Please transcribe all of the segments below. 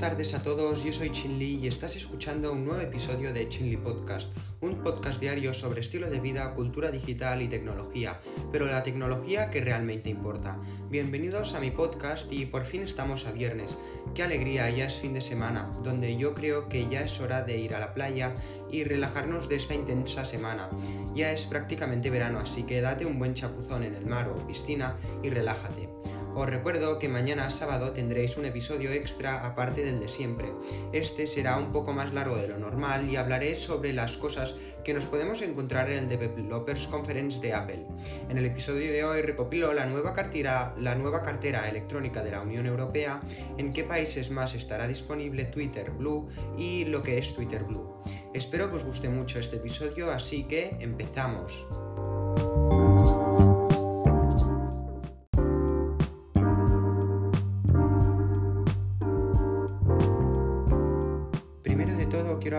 tardes a todos, yo soy Chinli y estás escuchando un nuevo episodio de Chinli Podcast, un podcast diario sobre estilo de vida, cultura digital y tecnología, pero la tecnología que realmente importa. Bienvenidos a mi podcast y por fin estamos a viernes. Qué alegría, ya es fin de semana, donde yo creo que ya es hora de ir a la playa y relajarnos de esta intensa semana. Ya es prácticamente verano, así que date un buen chapuzón en el mar o piscina y relájate. Os recuerdo que mañana sábado tendréis un episodio extra aparte del de siempre. Este será un poco más largo de lo normal y hablaré sobre las cosas que nos podemos encontrar en el Developers Conference de Apple. En el episodio de hoy recopilo la nueva cartera, la nueva cartera electrónica de la Unión Europea, en qué países más estará disponible Twitter Blue y lo que es Twitter Blue. Espero que os guste mucho este episodio, así que empezamos.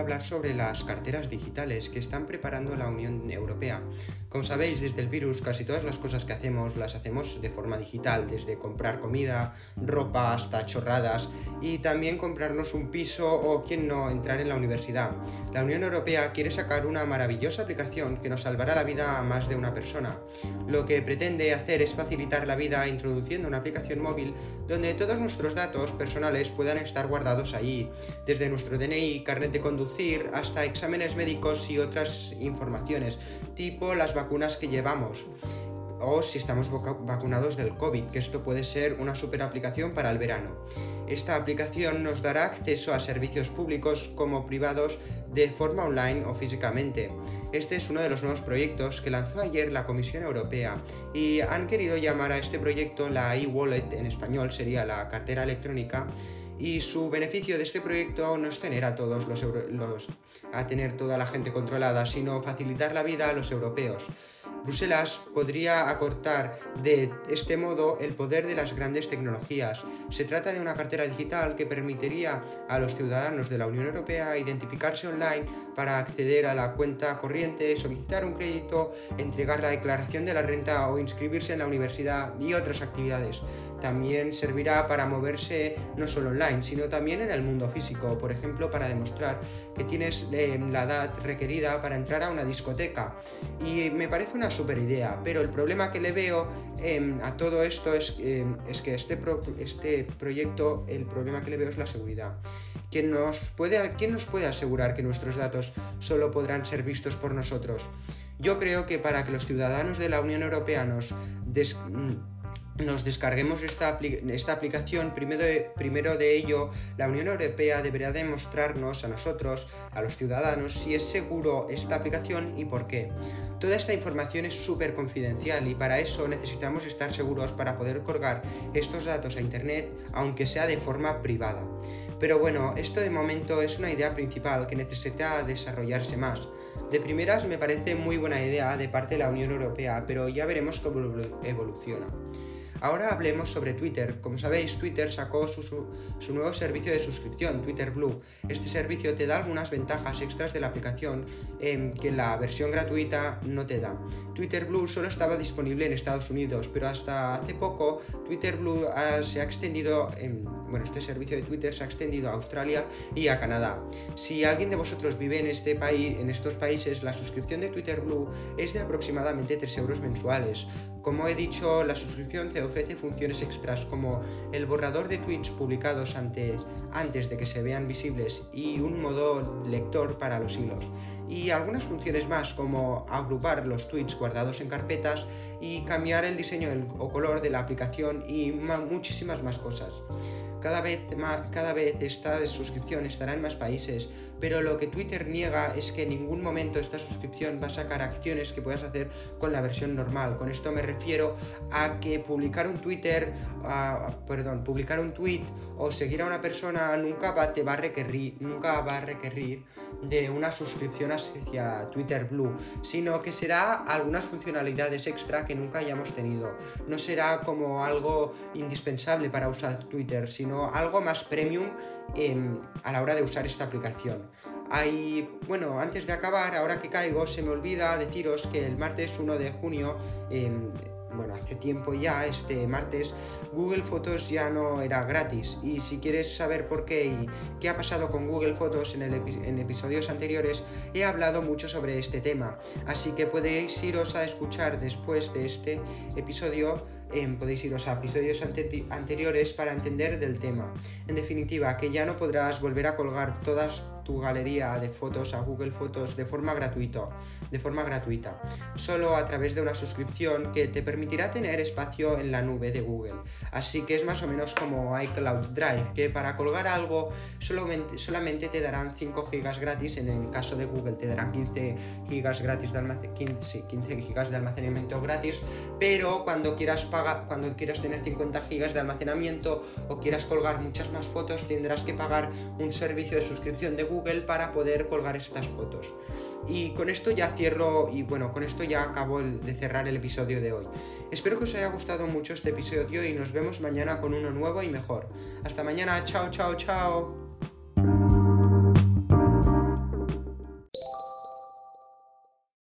Hablar sobre las carteras digitales que están preparando la Unión Europea. Como sabéis, desde el virus casi todas las cosas que hacemos las hacemos de forma digital, desde comprar comida, ropa hasta chorradas y también comprarnos un piso o, quien no, entrar en la universidad. La Unión Europea quiere sacar una maravillosa aplicación que nos salvará la vida a más de una persona. Lo que pretende hacer es facilitar la vida introduciendo una aplicación móvil donde todos nuestros datos personales puedan estar guardados ahí, desde nuestro DNI, carnet de conducción, hasta exámenes médicos y otras informaciones, tipo las vacunas que llevamos o si estamos vacunados del COVID, que esto puede ser una super aplicación para el verano. Esta aplicación nos dará acceso a servicios públicos como privados de forma online o físicamente. Este es uno de los nuevos proyectos que lanzó ayer la Comisión Europea y han querido llamar a este proyecto la e-wallet, en español sería la cartera electrónica, y su beneficio de este proyecto no es tener a todos los, los a tener toda la gente controlada, sino facilitar la vida a los europeos. Bruselas podría acortar de este modo el poder de las grandes tecnologías. Se trata de una cartera digital que permitiría a los ciudadanos de la Unión Europea identificarse online para acceder a la cuenta corriente, solicitar un crédito, entregar la declaración de la renta o inscribirse en la universidad y otras actividades. También servirá para moverse no solo online, sino también en el mundo físico, por ejemplo, para demostrar que tienes eh, la edad requerida para entrar a una discoteca. Y me parece una super idea, pero el problema que le veo em, a todo esto es, em, es que este, este proyecto, el problema que le veo es la seguridad. ¿Quién nos, puede, ¿Quién nos puede asegurar que nuestros datos solo podrán ser vistos por nosotros? Yo creo que para que los ciudadanos de la Unión Europea nos nos descarguemos esta, esta aplicación, primero de, primero de ello, la Unión Europea deberá demostrarnos a nosotros, a los ciudadanos, si es seguro esta aplicación y por qué. Toda esta información es súper confidencial y para eso necesitamos estar seguros para poder colgar estos datos a Internet, aunque sea de forma privada. Pero bueno, esto de momento es una idea principal que necesita desarrollarse más. De primeras me parece muy buena idea de parte de la Unión Europea, pero ya veremos cómo evoluciona. Ahora hablemos sobre Twitter. Como sabéis, Twitter sacó su, nuevo servicio de suscripción, Twitter Blue. Este servicio te da algunas ventajas extras de la aplicación que la versión gratuita no te da. Twitter Blue solo estaba disponible en Estados Unidos, pero hasta hace poco Twitter Blue se ha extendido, en, bueno, este servicio de Twitter se ha extendido a Australia y a Canadá. Si alguien de vosotros vive en este país, en estos países, la suscripción de Twitter Blue es de aproximadamente 3 euros mensuales. Como he dicho, la suscripción te ofrece funciones extras como el borrador de tweets publicados antes, antes de que se vean visibles y un modo lector para los hilos. Y algunas funciones más como agrupar los tweets guardados en carpetas y cambiar el diseño o color de la aplicación y muchísimas más cosas. Cada vez, más, cada vez esta suscripción estará en más países, pero lo que Twitter niega es que en ningún momento esta suscripción va a sacar acciones que puedas hacer con la versión normal. Con esto me refiero a que publicar un Twitter, perdón, publicar un tweet o seguir a una persona nunca va, te va a requerir, nunca va a requerir de una suscripción hacia Twitter Blue, sino que será algunas funcionalidades extra que nunca hayamos tenido. No será como algo indispensable para usar Twitter, sino algo más premium em, a la hora de usar esta aplicación. Hay, bueno, antes de acabar, ahora que caigo, se me olvida deciros que el martes 1 de junio, em, bueno, hace tiempo ya, este martes, Google Fotos ya no era gratis. Y si quieres saber por qué y qué ha pasado con Google Fotos en, el en episodios anteriores, he hablado mucho sobre este tema. Así que podéis iros a escuchar después de este episodio podéis iros a episodios anteriores para entender del tema. En definitiva, que ya no podrás volver a colgar todas tu galería de fotos a Google Fotos de forma gratuita, de forma gratuita, solo a través de una suscripción que te permitirá tener espacio en la nube de Google. Así que es más o menos como iCloud Drive, que para colgar algo solamente, solamente te darán 5 GB gratis, en el caso de Google te darán 15 GB gratis de 15, 15 GB de almacenamiento gratis, pero cuando quieras pagar, cuando quieras tener 50 GB de almacenamiento o quieras colgar muchas más fotos, tendrás que pagar un servicio de suscripción de Google Google para poder colgar estas fotos. Y con esto ya cierro y bueno, con esto ya acabo de cerrar el episodio de hoy. Espero que os haya gustado mucho este episodio y nos vemos mañana con uno nuevo y mejor. Hasta mañana, chao, chao, chao.